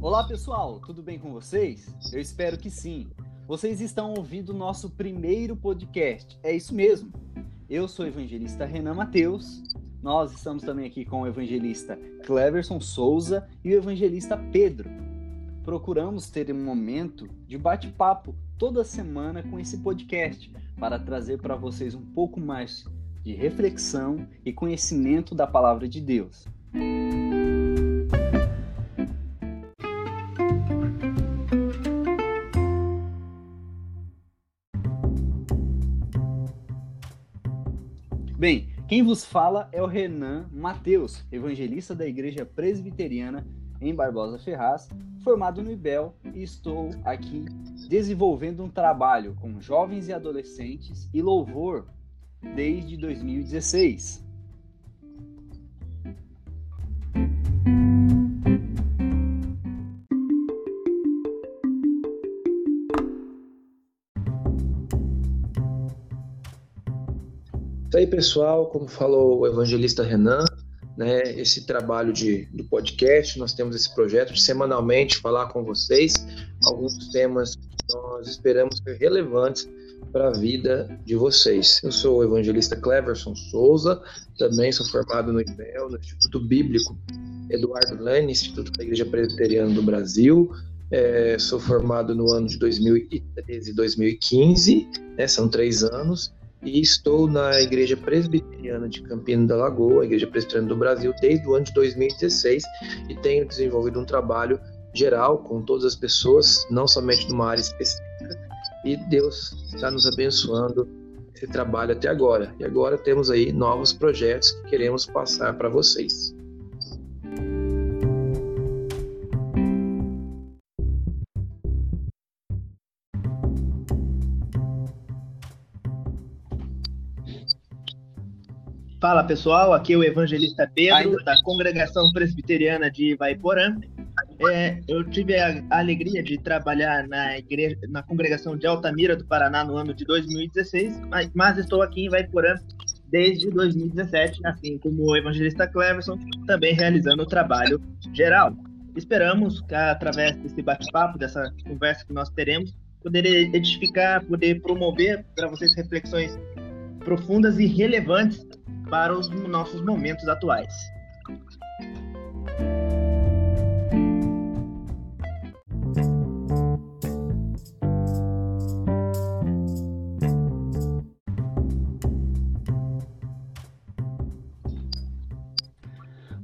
Olá pessoal, tudo bem com vocês? Eu espero que sim. Vocês estão ouvindo o nosso primeiro podcast. É isso mesmo. Eu sou o evangelista Renan Mateus. Nós estamos também aqui com o evangelista Cleverson Souza e o evangelista Pedro. Procuramos ter um momento de bate-papo toda semana com esse podcast para trazer para vocês um pouco mais de reflexão e conhecimento da palavra de Deus. Bem, quem vos fala é o Renan Mateus, evangelista da Igreja Presbiteriana em Barbosa Ferraz, formado no IBEL e estou aqui desenvolvendo um trabalho com jovens e adolescentes e louvor desde 2016. Isso aí, pessoal, como falou o evangelista Renan, né, esse trabalho de, do podcast, nós temos esse projeto de semanalmente falar com vocês alguns temas que nós esperamos ser relevantes para a vida de vocês. Eu sou o evangelista Cleverson Souza, também sou formado no IBEL, no Instituto Bíblico Eduardo Lane, Instituto da Igreja Presbiteriana do Brasil. É, sou formado no ano de 2013 e 2015, né, são três anos e estou na Igreja Presbiteriana de Campina da Lagoa, Igreja Presbiteriana do Brasil, desde o ano de 2016 e tenho desenvolvido um trabalho geral com todas as pessoas, não somente numa área específica, e Deus está nos abençoando esse trabalho até agora. E agora temos aí novos projetos que queremos passar para vocês. Fala pessoal, aqui é o evangelista Pedro, da Congregação Presbiteriana de Ivaiporã. É, eu tive a, alegria de trabalhar na igreja, na congregação de Altamira do Paraná no ano de 2016, mas, mas estou aqui em Ivaiporã desde 2017, assim como o evangelista Cleverson, também realizando o trabalho geral. Esperamos que através desse bate-papo, dessa conversa que nós teremos, poder edificar, poder promover para vocês reflexões profundas e relevantes para os nossos momentos atuais.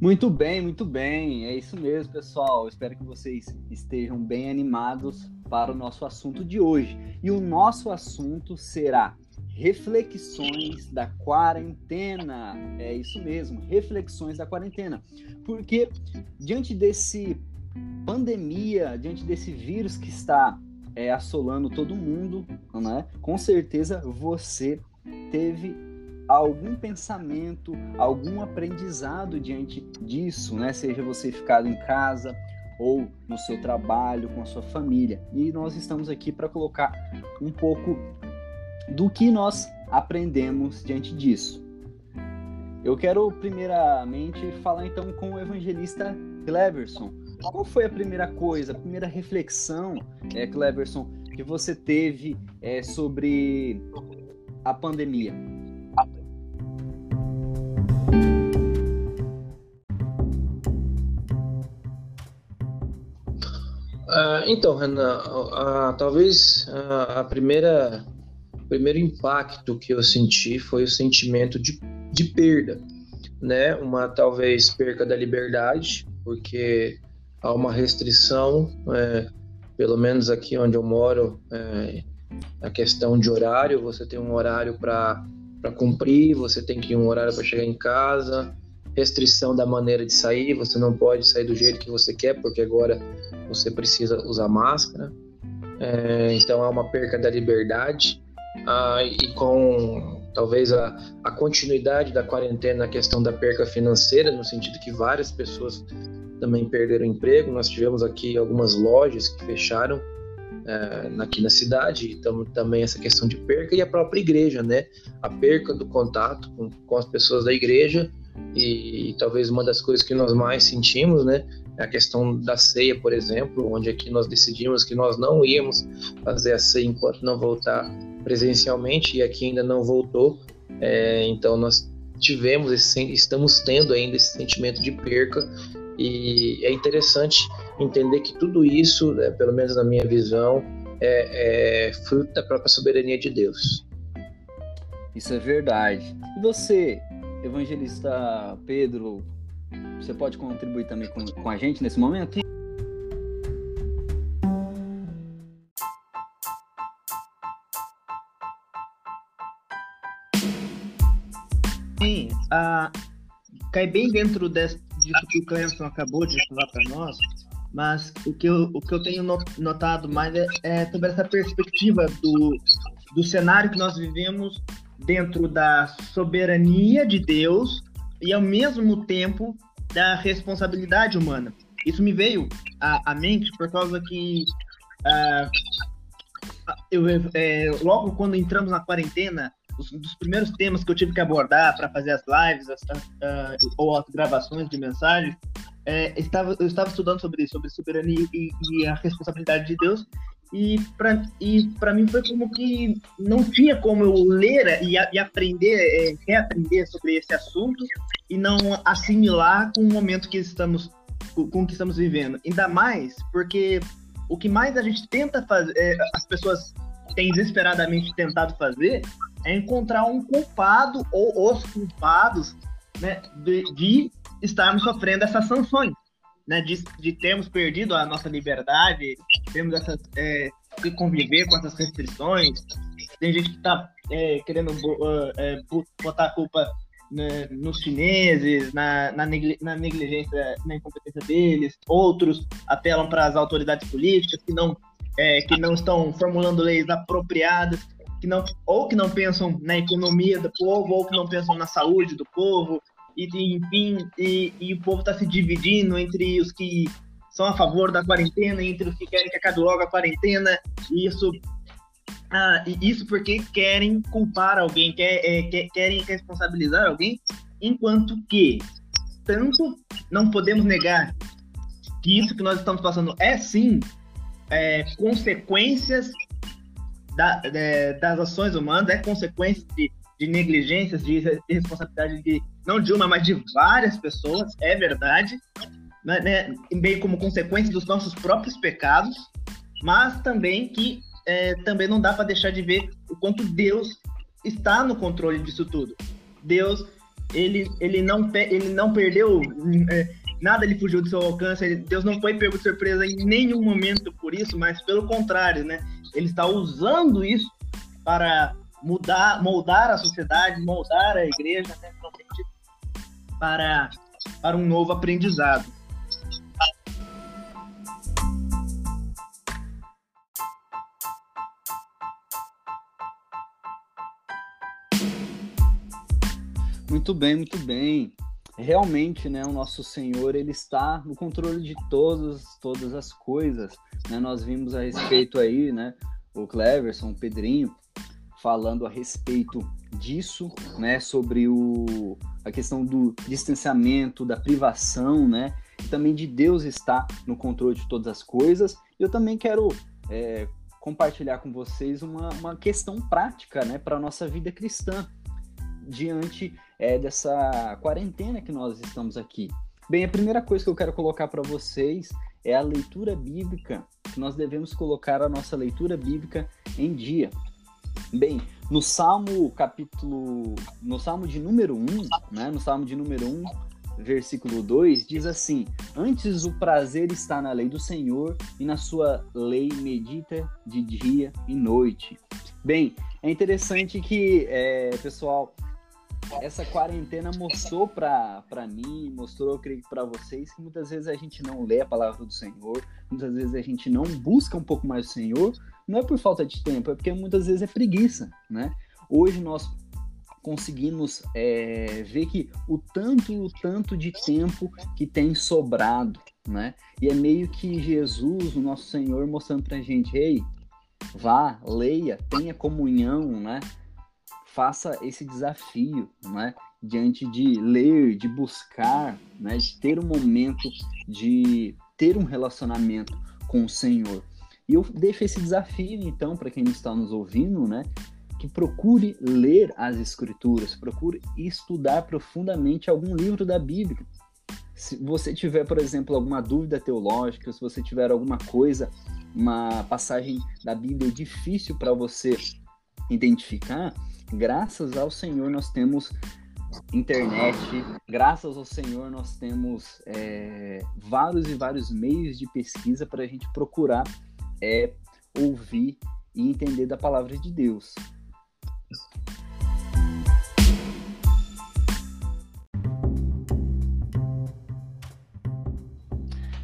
Muito bem, muito bem. É isso mesmo, pessoal. Espero que vocês estejam bem animados para o nosso assunto de hoje. E o nosso assunto será reflexões da quarentena. É isso mesmo, reflexões da quarentena. Porque diante desse pandemia, diante desse vírus que está é, assolando todo mundo, né? Com certeza você teve algum pensamento, algum aprendizado diante disso, né? Seja você ficado em casa ou no seu trabalho com a sua família. E nós estamos aqui para colocar um pouco do que nós aprendemos diante disso. Eu quero primeiramente falar então com o evangelista Cleverson. Qual foi a primeira coisa, a primeira reflexão, é, Cleverson, que você teve é, sobre a pandemia? Uh, então, Renan, talvez a primeira o primeiro impacto que eu senti foi o sentimento de, de perda, né? Uma talvez perca da liberdade, porque há uma restrição, é, pelo menos aqui onde eu moro, é, a questão de horário, você tem um horário para cumprir, você tem que ir um horário para chegar em casa, restrição da maneira de sair, você não pode sair do jeito que você quer, porque agora você precisa usar máscara. É, então há uma perca da liberdade ah, e com talvez a, a continuidade da quarentena na questão da perca financeira, no sentido que várias pessoas também perderam emprego. Nós tivemos aqui algumas lojas que fecharam é, aqui na cidade, então, também essa questão de perca e a própria igreja, né? A perca do contato com, com as pessoas da igreja e, e, talvez uma das coisas que nós mais sentimos, né? É a questão da ceia, por exemplo, onde aqui nós decidimos que nós não íamos fazer a ceia enquanto não voltar presencialmente e aqui ainda não voltou. É, então nós tivemos esse, estamos tendo ainda esse sentimento de perca e é interessante entender que tudo isso, né, pelo menos na minha visão, é, é fruto da própria soberania de Deus. Isso é verdade. E você, evangelista Pedro, você pode contribuir também com, com a gente nesse momento? Sim, a, cai bem dentro desse, disso que o Clemson acabou de falar para nós, mas o que eu, o que eu tenho notado mais é, é sobre essa perspectiva do, do cenário que nós vivemos dentro da soberania de Deus e ao mesmo tempo da responsabilidade humana. Isso me veio à, à mente por causa que uh, eu, é, logo quando entramos na quarentena, um dos primeiros temas que eu tive que abordar para fazer as lives as, uh, ou as gravações de mensagens, é, estava, eu estava estudando sobre sobre soberania e, e a responsabilidade de Deus. E para e mim foi como que não tinha como eu ler e, e aprender é, reaprender sobre esse assunto e não assimilar com o momento que estamos com que estamos vivendo. Ainda mais porque o que mais a gente tenta fazer é, as pessoas têm desesperadamente tentado fazer é encontrar um culpado ou os culpados né, de, de estarmos sofrendo essas sanções, né, de, de termos perdido a nossa liberdade, temos essas, é, de conviver com essas restrições. Tem gente que está é, querendo uh, é, botar a culpa né, nos chineses, na, na, na, negligência, na incompetência deles. Outros apelam para as autoridades políticas que não, é, que não estão formulando leis apropriadas que não ou que não pensam na economia do povo ou que não pensam na saúde do povo e enfim e, e o povo está se dividindo entre os que são a favor da quarentena entre os que querem que acabe logo a quarentena e isso ah, isso porque querem culpar alguém quer, é, quer, querem responsabilizar alguém enquanto que tanto não podemos negar que isso que nós estamos passando é sim é, consequências da, de, das ações humanas, é consequência de, de negligências, de irresponsabilidade de não de uma, mas de várias pessoas, é verdade, né, né, bem como consequência dos nossos próprios pecados, mas também que é, também não dá para deixar de ver o quanto Deus está no controle disso tudo. Deus, ele, ele, não, ele não perdeu é, nada, ele fugiu do seu alcance, ele, Deus não foi pego de surpresa em nenhum momento por isso, mas pelo contrário, né? Ele está usando isso para mudar, moldar a sociedade, moldar a igreja, né, para, para um novo aprendizado. Muito bem, muito bem. Realmente, né, o nosso Senhor, ele está no controle de todas, todas as coisas. Né? Nós vimos a respeito aí, né, o Cleverson, o Pedrinho, falando a respeito disso, né, sobre o, a questão do distanciamento, da privação, né, e também de Deus estar no controle de todas as coisas. Eu também quero é, compartilhar com vocês uma, uma questão prática, né, para a nossa vida cristã, diante é, dessa quarentena que nós estamos aqui. Bem, a primeira coisa que eu quero colocar para vocês é a leitura bíblica, que nós devemos colocar a nossa leitura bíblica em dia. Bem, no Salmo capítulo, no Salmo de número 1, né, no Salmo de número 1, versículo 2, diz assim: Antes o prazer está na lei do Senhor e na sua lei medita de dia e noite. Bem, é interessante que, é, pessoal, essa quarentena mostrou para mim, mostrou, eu creio, para vocês, que muitas vezes a gente não lê a palavra do Senhor, muitas vezes a gente não busca um pouco mais do Senhor, não é por falta de tempo, é porque muitas vezes é preguiça, né? Hoje nós conseguimos é, ver que o tanto o tanto de tempo que tem sobrado, né? E é meio que Jesus, o nosso Senhor, mostrando pra gente, ei, vá, leia, tenha comunhão, né? Faça esse desafio, né? Diante de ler, de buscar, né? De ter um momento de ter um relacionamento com o Senhor. E eu deixo esse desafio, então, para quem está nos ouvindo, né? Que procure ler as Escrituras, procure estudar profundamente algum livro da Bíblia. Se você tiver, por exemplo, alguma dúvida teológica, se você tiver alguma coisa, uma passagem da Bíblia difícil para você identificar, graças ao Senhor nós temos internet, graças ao Senhor nós temos é, vários e vários meios de pesquisa para a gente procurar é, ouvir e entender da palavra de Deus.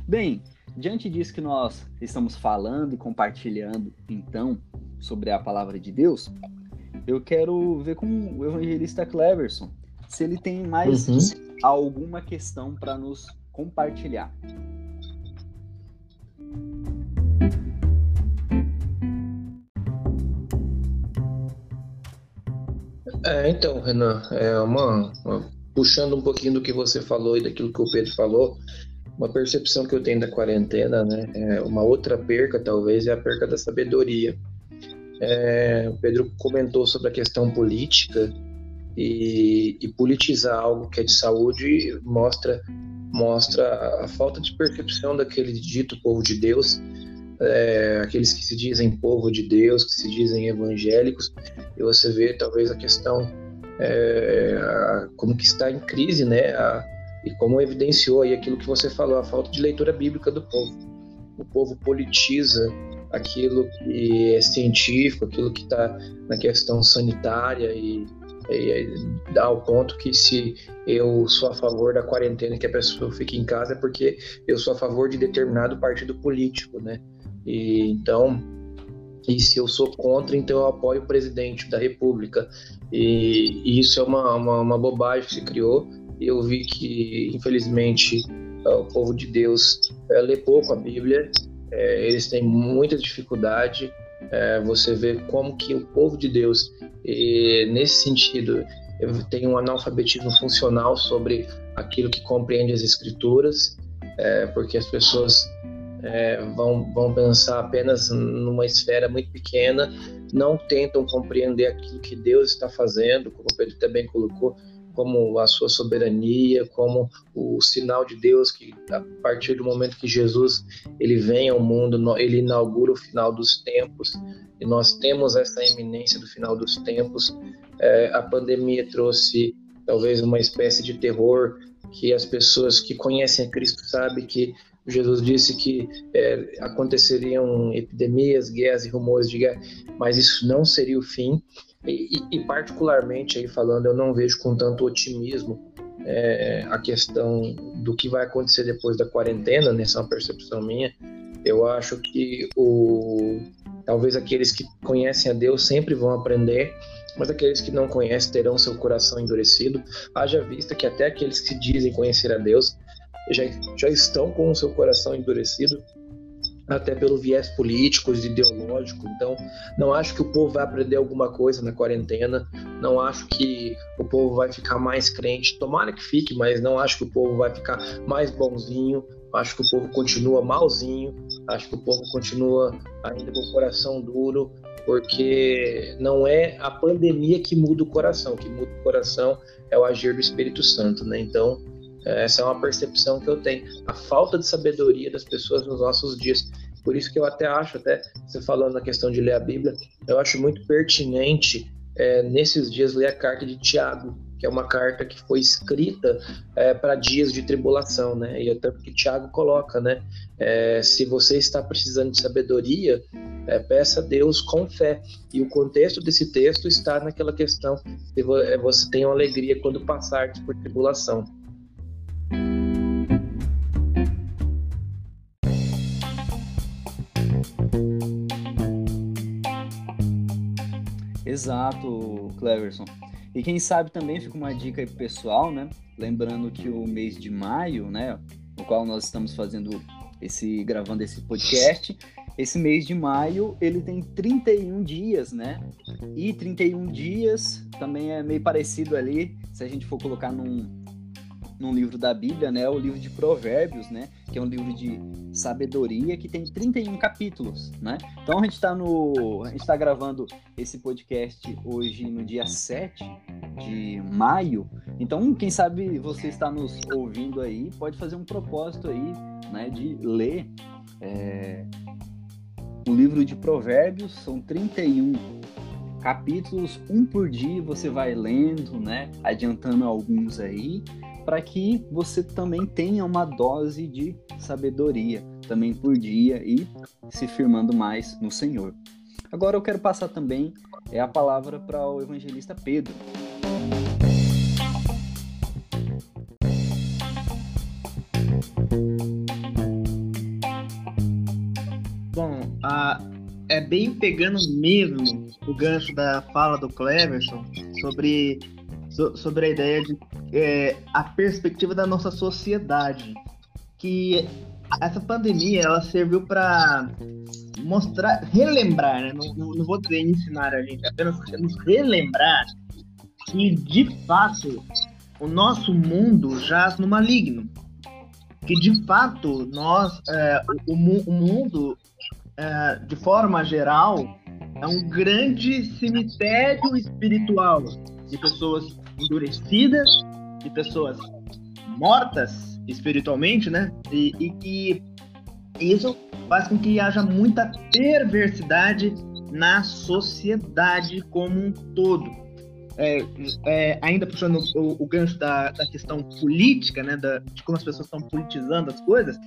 Bem, diante disso que nós estamos falando e compartilhando, então, sobre a palavra de Deus, eu quero ver com o evangelista Cleverson se ele tem mais uhum. alguma questão para nos compartilhar. É, então, Renan, é uma, uma, puxando um pouquinho do que você falou e daquilo que o Pedro falou, uma percepção que eu tenho da quarentena, né, é uma outra perca talvez é a perca da sabedoria. É, o Pedro comentou sobre a questão política e, e, politizar algo que é de saúde mostra mostra a falta de percepção daquele dito povo de Deus é, aqueles que se dizem povo de Deus, que se dizem evangélicos, e você vê talvez a questão é, a, como que está em crise, né? A, e como evidenciou aí aquilo que você falou, a falta de leitura bíblica do povo. O povo politiza aquilo que é científico, aquilo que está na questão sanitária e, e dá ao ponto que se eu sou a favor da quarentena que a pessoa fique em casa é porque eu sou a favor de determinado partido político, né? E, então, e se eu sou contra, então eu apoio o presidente da República. E, e isso é uma, uma, uma, bobagem que se criou. Eu vi que, infelizmente, o povo de Deus é, lê pouco a Bíblia, é, eles têm muita dificuldade. É, você vê como que o povo de Deus, e, nesse sentido, tem um analfabetismo funcional sobre aquilo que compreende as Escrituras, é, porque as pessoas é, vão, vão pensar apenas numa esfera muito pequena, não tentam compreender aquilo que Deus está fazendo, como o Pedro também colocou, como a sua soberania, como o sinal de Deus que a partir do momento que Jesus ele vem ao mundo, ele inaugura o final dos tempos e nós temos essa iminência do final dos tempos. É, a pandemia trouxe talvez uma espécie de terror que as pessoas que conhecem a Cristo sabem que Jesus disse que é, aconteceriam epidemias, guerras e rumores de guerra, mas isso não seria o fim. E, e particularmente aí falando, eu não vejo com tanto otimismo é, a questão do que vai acontecer depois da quarentena, nessa é uma percepção minha. Eu acho que o talvez aqueles que conhecem a Deus sempre vão aprender, mas aqueles que não conhecem terão seu coração endurecido. Haja vista que até aqueles que dizem conhecer a Deus já, já estão com o seu coração endurecido, até pelo viés político ideológico. Então, não acho que o povo vai aprender alguma coisa na quarentena, não acho que o povo vai ficar mais crente. Tomara que fique, mas não acho que o povo vai ficar mais bonzinho. Acho que o povo continua malzinho, acho que o povo continua ainda com o coração duro, porque não é a pandemia que muda o coração, o que muda o coração é o agir do Espírito Santo, né? Então, essa é uma percepção que eu tenho. A falta de sabedoria das pessoas nos nossos dias. Por isso que eu até acho, até você falando na questão de ler a Bíblia, eu acho muito pertinente é, nesses dias ler a carta de Tiago, que é uma carta que foi escrita é, para dias de tribulação, né? E é tanto que Tiago coloca, né? É, se você está precisando de sabedoria, é, peça a Deus com fé. E o contexto desse texto está naquela questão é, você tem alegria quando passar por tribulação. Exato, Cleverson. E quem sabe também fica uma dica aí pro pessoal, né? Lembrando que o mês de maio, né, no qual nós estamos fazendo esse gravando esse podcast, esse mês de maio ele tem 31 dias, né? E 31 dias também é meio parecido ali, se a gente for colocar num, num livro da Bíblia, né? O livro de Provérbios, né? Que é um livro de sabedoria que tem 31 capítulos, né? Então a gente está no. A gente tá gravando esse podcast hoje no dia 7 de maio. Então, quem sabe você está nos ouvindo aí, pode fazer um propósito aí, né? De ler. É, o livro de Provérbios são 31 capítulos, um por dia você vai lendo, né? Adiantando alguns aí, para que você também tenha uma dose de sabedoria também por dia e se firmando mais no Senhor. Agora eu quero passar também é a palavra para o evangelista Pedro. é bem pegando mesmo o gancho da fala do Cleverson sobre, so, sobre a ideia de é, a perspectiva da nossa sociedade. Que essa pandemia ela serviu para mostrar, relembrar, né? não, não, vou dizer ensinar a gente, apenas nos relembrar que de fato o nosso mundo jaz no maligno. Que de fato nós, é, o, o mundo é, de forma geral, é um grande cemitério espiritual de pessoas endurecidas, de pessoas mortas espiritualmente, né? E, e que isso faz com que haja muita perversidade na sociedade como um todo. É, é, ainda puxando o, o gancho da, da, questão política, né, da, de como as pessoas estão politizando as coisas,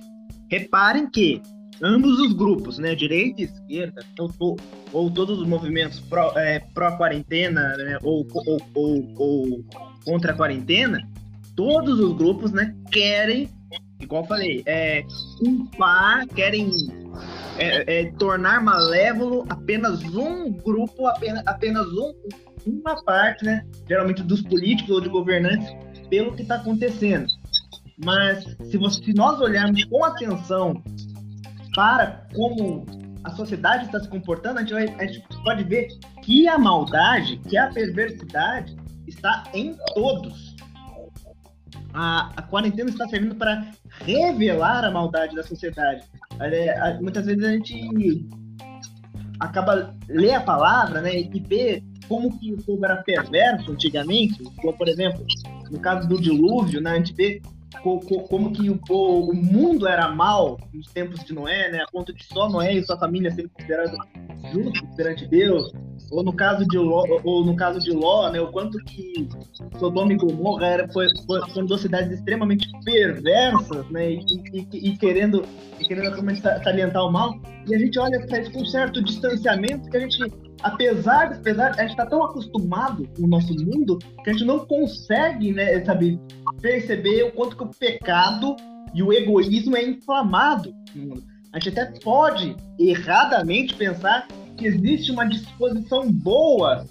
reparem que ambos os grupos, né, direita e esquerda, ou, ou todos os movimentos é, pró-quarentena, é, pró né, ou, ou, ou, ou, contra a quarentena, todos os grupos, né, querem, igual eu falei, é, culpar, querem é, é, tornar malévolo apenas um grupo, apenas, apenas um, uma parte, né, geralmente dos políticos ou de governantes, pelo que está acontecendo. Mas se, você, se nós olharmos com atenção para como a sociedade está se comportando, a gente, vai, a gente pode ver que a maldade, que a perversidade está em todos. A, a quarentena está servindo para revelar a maldade da sociedade. É, muitas vezes a gente acaba ler a palavra, né, e vê como que o povo era perverso antigamente, como por exemplo, no caso do dilúvio, né, a gente vê como que o, o, mundo era mal nos tempos de Noé, né? A ponto de só Noé e sua família serem considerados justos perante Deus. Ou no caso de Ló, ou no caso de Ló, né? O quanto que Sodoma e Gomorra era, foi, foi, foram duas cidades extremamente perversas, né? E, e, e querendo, e querendo salientar o mal. E a gente olha para isso com um certo distanciamento que a gente apesar, apesar a gente está tão acostumado com o nosso mundo que a gente não consegue, né, sabe, perceber o quanto que o pecado e o egoísmo é inflamado. A gente até pode erradamente pensar que existe uma disposição boa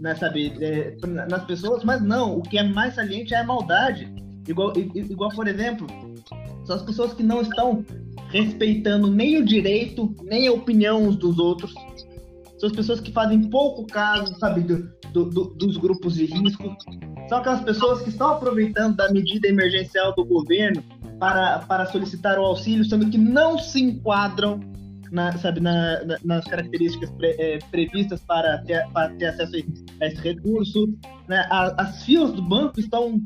né, sabe, é, nas pessoas, mas não, o que é mais saliente é a maldade. Igual, igual, por exemplo, são as pessoas que não estão respeitando nem o direito, nem a opinião uns dos outros, são as pessoas que fazem pouco caso, sabe, do, do, do, dos grupos de risco. São aquelas pessoas que estão aproveitando da medida emergencial do governo para, para solicitar o auxílio, sendo que não se enquadram na, sabe, na, na, nas características pre, é, previstas para ter, para ter acesso a esse recurso. Né? as filas do banco estão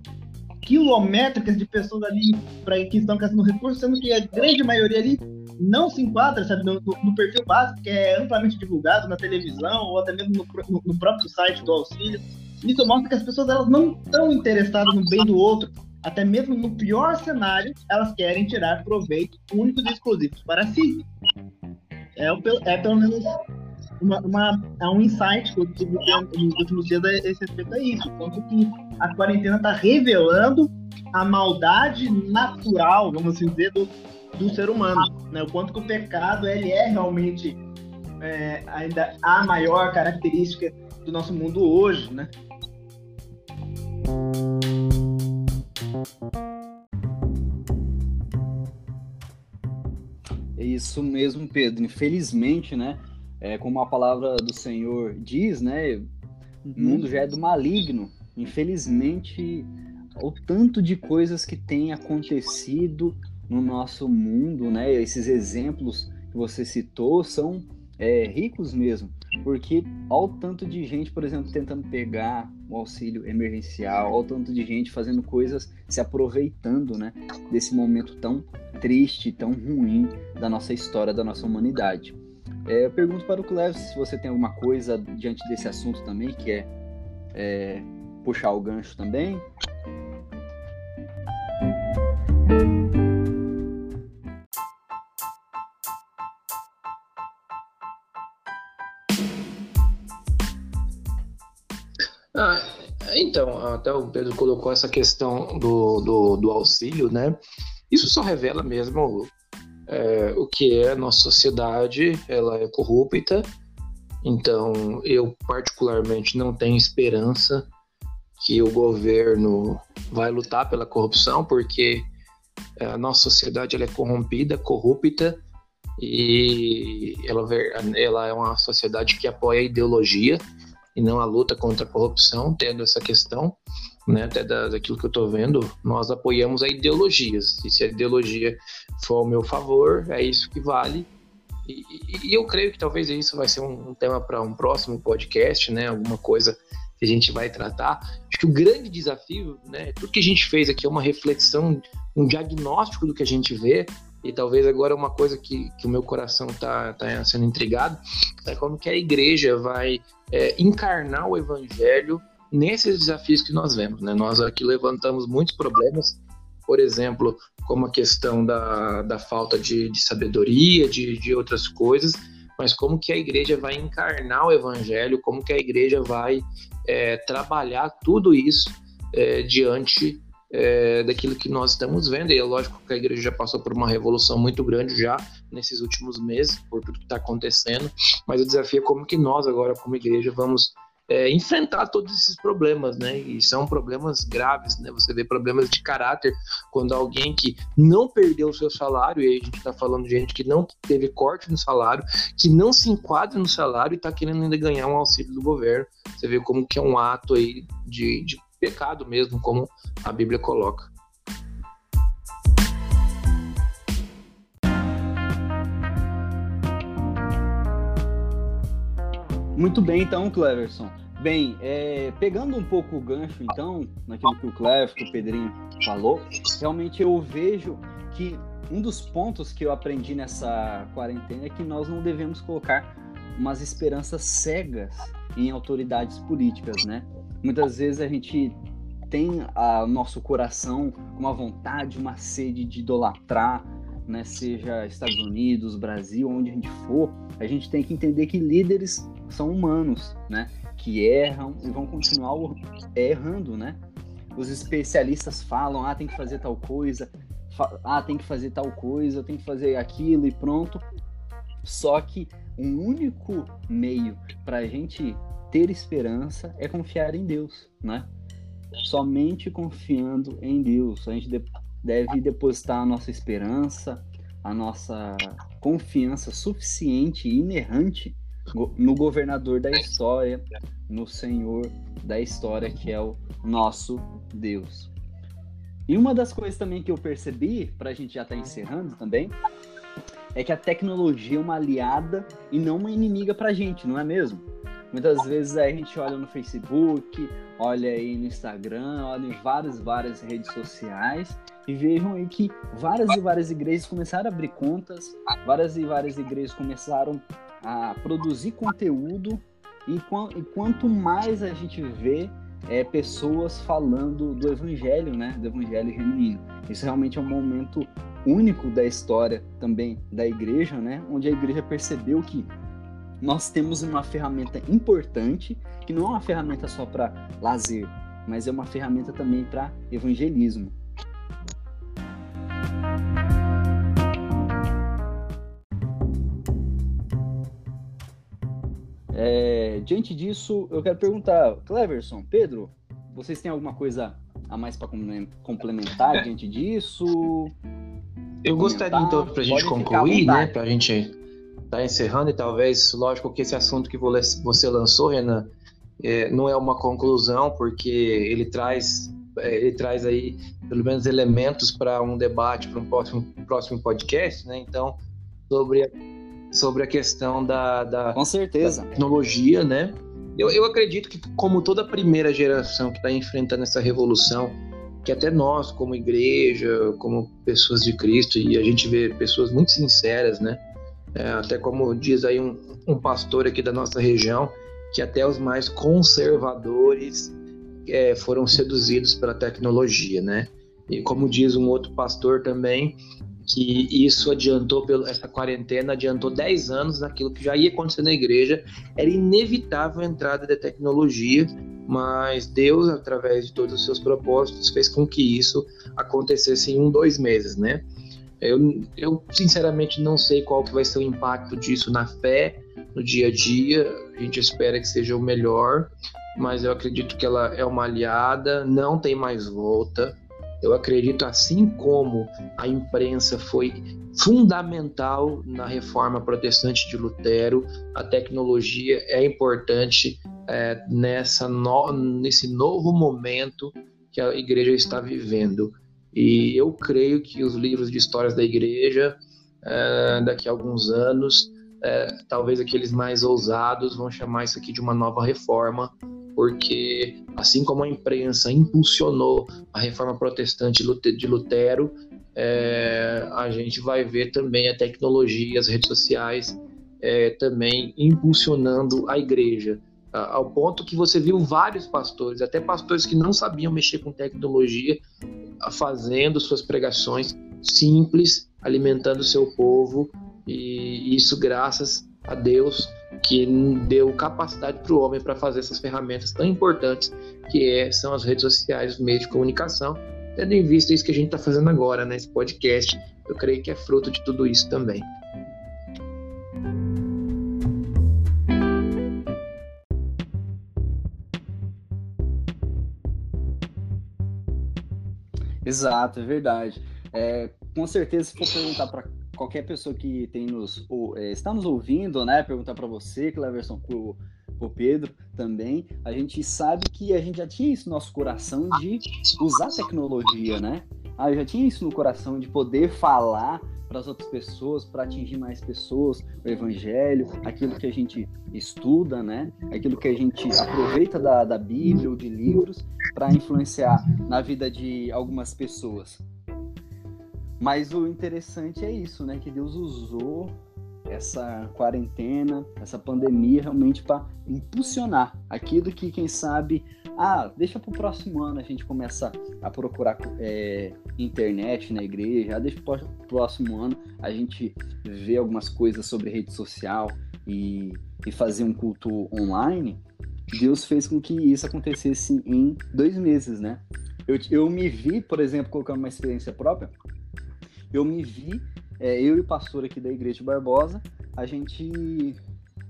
quilométricas de pessoas ali para que estão caçando recursos, sendo que a grande maioria ali não se enquadra sabe, no, no, perfil básico que é amplamente divulgado na televisão ou até mesmo no, no, próprio site do auxílio. Isso mostra que as pessoas elas não estão interessadas no bem do outro. Até mesmo no pior cenário, elas querem tirar proveito únicos e exclusivos para si. É, é pelo menos uma, uma, é um insight que eu tive nos últimos dias a esse respeito a isso. Quanto que a quarentena está revelando a maldade natural, vamos assim dizer, do, do ser humano, né? O quanto que o pecado ele é realmente é, ainda a maior característica do nosso mundo hoje, né? É Isso mesmo, Pedro. Infelizmente, né? É, como a palavra do Senhor diz, né? O uhum. mundo já é do maligno. Infelizmente, o tanto de coisas que tem acontecido no nosso mundo, né? Esses exemplos que você citou são é, ricos mesmo, porque ao tanto de gente, por exemplo, tentando pegar o auxílio emergencial, ao tanto de gente fazendo coisas, se aproveitando, né, desse momento tão triste, tão ruim da nossa história, da nossa humanidade. É, eu pergunto para o Cleves se você tem alguma coisa diante desse assunto também, que é, é puxar o gancho também. Ah, então, até o Pedro colocou essa questão do, do, do auxílio, né? Isso só revela mesmo é, o que é a nossa sociedade, ela é corrupta. Então, eu particularmente não tenho esperança que o governo vai lutar pela corrupção, porque a nossa sociedade ela é corrompida, corrupta, e ela, ela é uma sociedade que apoia a ideologia e não a luta contra a corrupção, tendo essa questão, né, até da, daquilo que eu estou vendo, nós apoiamos a ideologias. E se a ideologia for ao meu favor, é isso que vale. E, e, e eu creio que talvez isso vai ser um, um tema para um próximo podcast, né, alguma coisa que a gente vai tratar. Acho que o grande desafio, né, tudo que a gente fez aqui é uma reflexão, um diagnóstico do que a gente vê, e talvez agora uma coisa que, que o meu coração está tá sendo intrigado é como que a igreja vai é, encarnar o evangelho nesses desafios que nós vemos. Né? Nós aqui levantamos muitos problemas, por exemplo, como a questão da, da falta de, de sabedoria, de, de outras coisas, mas como que a igreja vai encarnar o evangelho, como que a igreja vai é, trabalhar tudo isso é, diante é, daquilo que nós estamos vendo. E é lógico que a igreja já passou por uma revolução muito grande já nesses últimos meses, por tudo que está acontecendo. Mas o desafio é como que nós agora, como igreja, vamos é, enfrentar todos esses problemas, né? E são problemas graves, né? Você vê problemas de caráter quando alguém que não perdeu o seu salário, e aí a gente está falando de gente que não teve corte no salário, que não se enquadra no salário e está querendo ainda ganhar um auxílio do governo. Você vê como que é um ato aí de, de pecado mesmo, como a Bíblia coloca. Muito bem, então, Cleverson. Bem, é, pegando um pouco o gancho, então, naquilo que o Clever, que o Pedrinho falou, realmente eu vejo que um dos pontos que eu aprendi nessa quarentena é que nós não devemos colocar umas esperanças cegas em autoridades políticas, né? Muitas vezes a gente tem o nosso coração uma vontade, uma sede de idolatrar, né, seja Estados Unidos, Brasil, onde a gente for, a gente tem que entender que líderes são humanos, né, que erram e vão continuar errando, né? Os especialistas falam, ah, tem que fazer tal coisa, ah, tem que fazer tal coisa, tem que fazer aquilo e pronto. Só que um único meio para a gente ter esperança é confiar em Deus, né? Somente confiando em Deus. A gente deve depositar a nossa esperança, a nossa confiança suficiente e inerrante no governador da história, no Senhor da história, que é o nosso Deus. E uma das coisas também que eu percebi, para a gente já estar tá encerrando também, é que a tecnologia é uma aliada e não uma inimiga para a gente, não é mesmo? Muitas vezes a gente olha no Facebook, olha aí no Instagram, olha em várias, várias redes sociais e vejam aí que várias e várias igrejas começaram a abrir contas, várias e várias igrejas começaram a produzir conteúdo e, e quanto mais a gente vê é, pessoas falando do evangelho, né, do evangelho genuíno. Isso realmente é um momento único da história também da igreja, né, onde a igreja percebeu que nós temos uma ferramenta importante, que não é uma ferramenta só para lazer, mas é uma ferramenta também para evangelismo. É, diante disso, eu quero perguntar, Cleverson, Pedro, vocês têm alguma coisa a mais para complementar diante disso? Eu gostaria então, para a gente concluir, né, para a gente tá encerrando, e talvez, lógico que esse assunto que você lançou, Renan, é, não é uma conclusão, porque ele traz, é, ele traz aí pelo menos elementos para um debate, para um próximo, próximo podcast, né? Então, sobre a, sobre a questão da, da, Com certeza. Da tecnologia, né? Eu, eu acredito que, como toda primeira geração que está enfrentando essa revolução, que até nós, como igreja, como pessoas de Cristo, e a gente vê pessoas muito sinceras, né? É, até como diz aí um, um, pastor aqui da nossa região, que até os mais conservadores é, foram seduzidos pela tecnologia, né? E como diz um outro pastor também, que isso adiantou, essa quarentena adiantou 10 anos daquilo que já ia acontecer na igreja, era inevitável a entrada da tecnologia mas Deus, através de todos os seus propósitos, fez com que isso acontecesse em um, dois meses, né? Eu, eu sinceramente não sei qual que vai ser o impacto disso na fé, no dia a dia. A gente espera que seja o melhor, mas eu acredito que ela é uma aliada, não tem mais volta. Eu acredito, assim como a imprensa foi fundamental na reforma protestante de Lutero, a tecnologia é importante é, nessa no, nesse novo momento que a igreja está vivendo. E eu creio que os livros de histórias da igreja, é, daqui a alguns anos, é, talvez aqueles mais ousados vão chamar isso aqui de uma nova reforma, porque assim como a imprensa impulsionou a reforma protestante de Lutero, é, a gente vai ver também a tecnologia, as redes sociais é, também impulsionando a igreja. Ao ponto que você viu vários pastores, até pastores que não sabiam mexer com tecnologia, fazendo suas pregações simples, alimentando seu povo, e isso graças a Deus que deu capacidade para o homem para fazer essas ferramentas tão importantes que é, são as redes sociais, os meios de comunicação, tendo em vista isso que a gente está fazendo agora, né, podcast, eu creio que é fruto de tudo isso também. Exato, é verdade. É, com certeza, se for perguntar para qualquer pessoa que tem nos, ou, é, está nos ouvindo, né, perguntar para você, Cleverson, pro, pro Pedro também, a gente sabe que a gente já tinha isso no nosso coração de usar tecnologia, né? Ah, eu já tinha isso no coração de poder falar para as outras pessoas, para atingir mais pessoas, o evangelho, aquilo que a gente estuda, né? Aquilo que a gente aproveita da, da Bíblia ou de livros para influenciar na vida de algumas pessoas. Mas o interessante é isso, né? Que Deus usou essa quarentena, essa pandemia realmente para impulsionar aquilo que, quem sabe, ah, deixa para o próximo ano a gente começa a procurar é, internet na igreja, ah, deixa para o próximo ano a gente ver algumas coisas sobre rede social e, e fazer um culto online. Deus fez com que isso acontecesse em dois meses, né? Eu, eu me vi, por exemplo, colocando uma experiência própria, eu me vi, é, eu e o pastor aqui da Igreja de Barbosa, a gente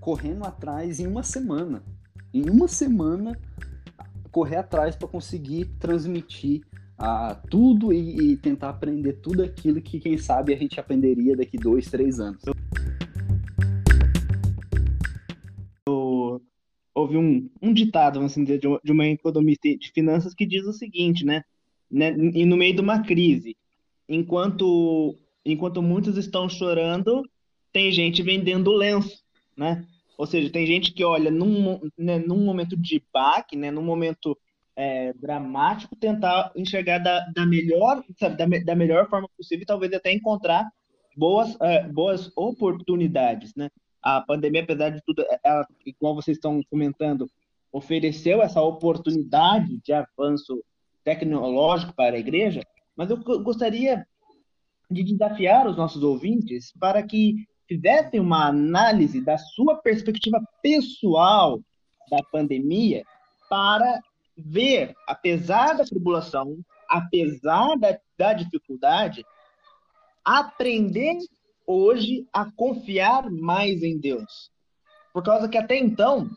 correndo atrás em uma semana. Em uma semana, correr atrás para conseguir transmitir a tudo e, e, tentar aprender tudo aquilo que, quem sabe, a gente aprenderia daqui dois, três anos. houve um, um ditado, vamos dizer, de uma economista de finanças que diz o seguinte, né? né? E no meio de uma crise, enquanto, enquanto muitos estão chorando, tem gente vendendo lenço, né? Ou seja, tem gente que olha num, né, num momento de baque, né, num momento é, dramático, tentar enxergar da, da melhor, sabe, da, da melhor forma possível e talvez até encontrar boas, é, boas oportunidades, né? a pandemia, apesar de tudo, é, ela, igual vocês estão comentando, ofereceu essa oportunidade de avanço tecnológico para a igreja, mas eu gostaria de desafiar os nossos ouvintes para que fizessem uma análise da sua perspectiva pessoal da pandemia para ver, apesar da tribulação, apesar da, da dificuldade, aprender hoje a confiar mais em Deus. Por causa que até então,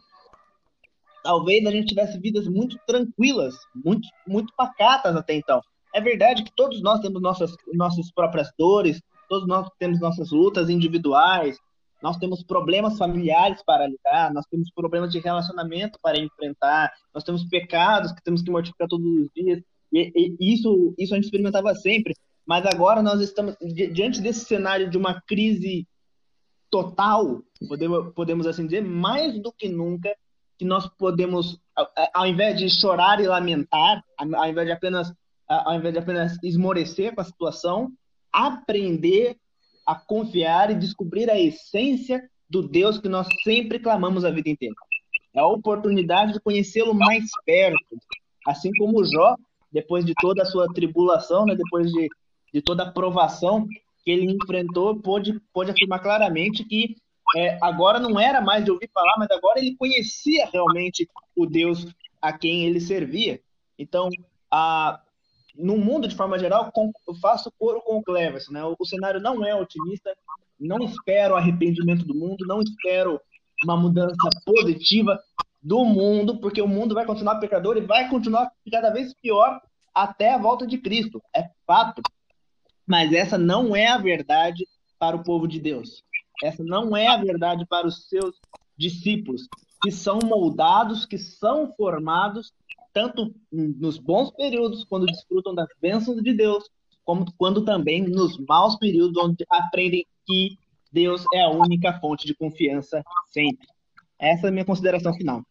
talvez a gente tivesse vidas muito tranquilas, muito, muito pacatas até então. É verdade que todos nós temos nossas, nossas próprias dores, todos nós temos nossas lutas individuais, nós temos problemas familiares para lidar, nós temos problemas de relacionamento para enfrentar, nós temos pecados que temos que mortificar todos os dias, e, e isso, isso a gente experimentava sempre, mas agora nós estamos diante desse cenário de uma crise total, podemos, podemos assim dizer, mais do que nunca, que nós podemos, ao invés de chorar e lamentar, ao invés de apenas, ao invés de apenas esmorecer com a situação, aprender a confiar e descobrir a essência do Deus que nós sempre clamamos a vida inteira. É a oportunidade de conhecê-lo mais perto, assim como Jó, depois de toda a sua tribulação, né, depois de, de toda a provação que ele enfrentou, pôde, pôde afirmar claramente que é, agora não era mais de ouvir falar, mas agora ele conhecia realmente o Deus a quem ele servia. Então, a, no mundo, de forma geral, com, eu faço coro com o Cleverson. Né? O, o, cenário não é otimista, não espero arrependimento do mundo, não espero uma mudança positiva do mundo, porque o mundo vai continuar pecador e vai continuar cada vez pior até a volta de Cristo. É fato. Mas essa não é a verdade para o povo de Deus. Essa não é a verdade para os seus discípulos, que são moldados, que são formados, tanto nos bons períodos, quando desfrutam das bênçãos de Deus, como quando também nos maus períodos, onde aprendem que Deus é a única fonte de confiança sempre. Essa é a minha consideração final.